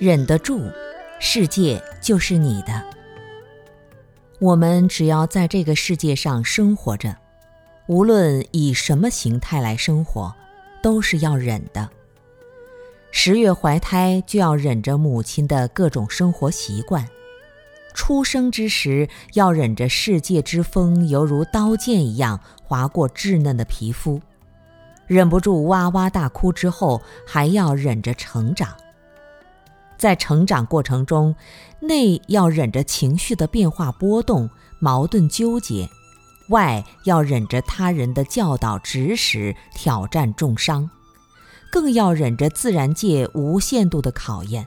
忍得住，世界就是你的。我们只要在这个世界上生活着，无论以什么形态来生活，都是要忍的。十月怀胎就要忍着母亲的各种生活习惯，出生之时要忍着世界之风犹如刀剑一样划过稚嫩的皮肤，忍不住哇哇大哭之后，还要忍着成长。在成长过程中，内要忍着情绪的变化波动、矛盾纠结；外要忍着他人的教导指使、挑战重伤，更要忍着自然界无限度的考验。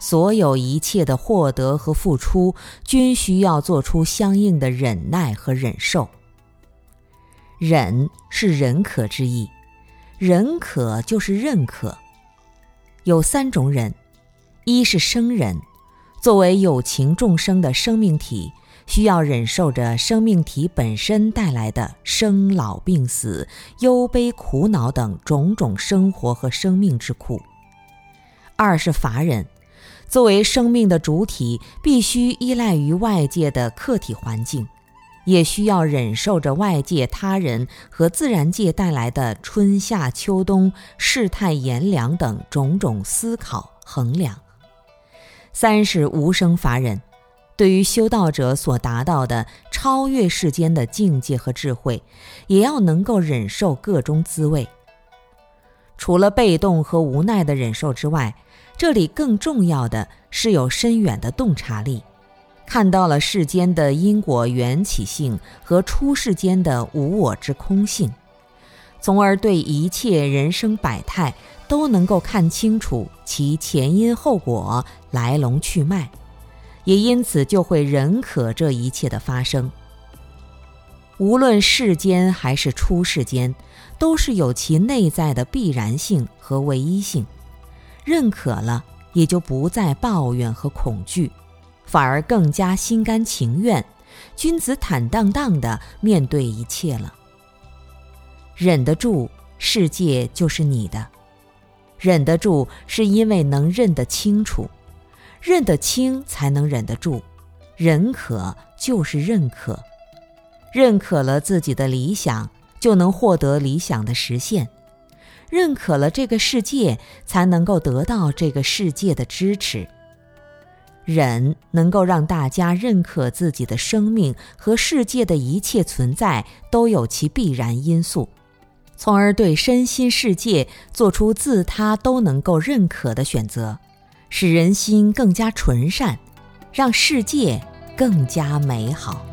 所有一切的获得和付出，均需要做出相应的忍耐和忍受。忍是忍可之意，忍可就是认可。有三种忍。一是生人，作为有情众生的生命体，需要忍受着生命体本身带来的生老病死、忧悲苦恼等种种生活和生命之苦。二是法人，作为生命的主体，必须依赖于外界的客体环境，也需要忍受着外界他人和自然界带来的春夏秋冬、世态炎凉等种种思考衡量。三是无生法忍，对于修道者所达到的超越世间的境界和智慧，也要能够忍受各种滋味。除了被动和无奈的忍受之外，这里更重要的是有深远的洞察力，看到了世间的因果缘起性和出世间的无我之空性，从而对一切人生百态。都能够看清楚其前因后果、来龙去脉，也因此就会认可这一切的发生。无论世间还是出世间，都是有其内在的必然性和唯一性。认可了，也就不再抱怨和恐惧，反而更加心甘情愿、君子坦荡荡地面对一切了。忍得住，世界就是你的。忍得住，是因为能认得清楚，认得清才能忍得住。忍可就是认可，认可了自己的理想，就能获得理想的实现；认可了这个世界，才能够得到这个世界的支持。忍能够让大家认可自己的生命和世界的一切存在都有其必然因素。从而对身心世界做出自他都能够认可的选择，使人心更加纯善，让世界更加美好。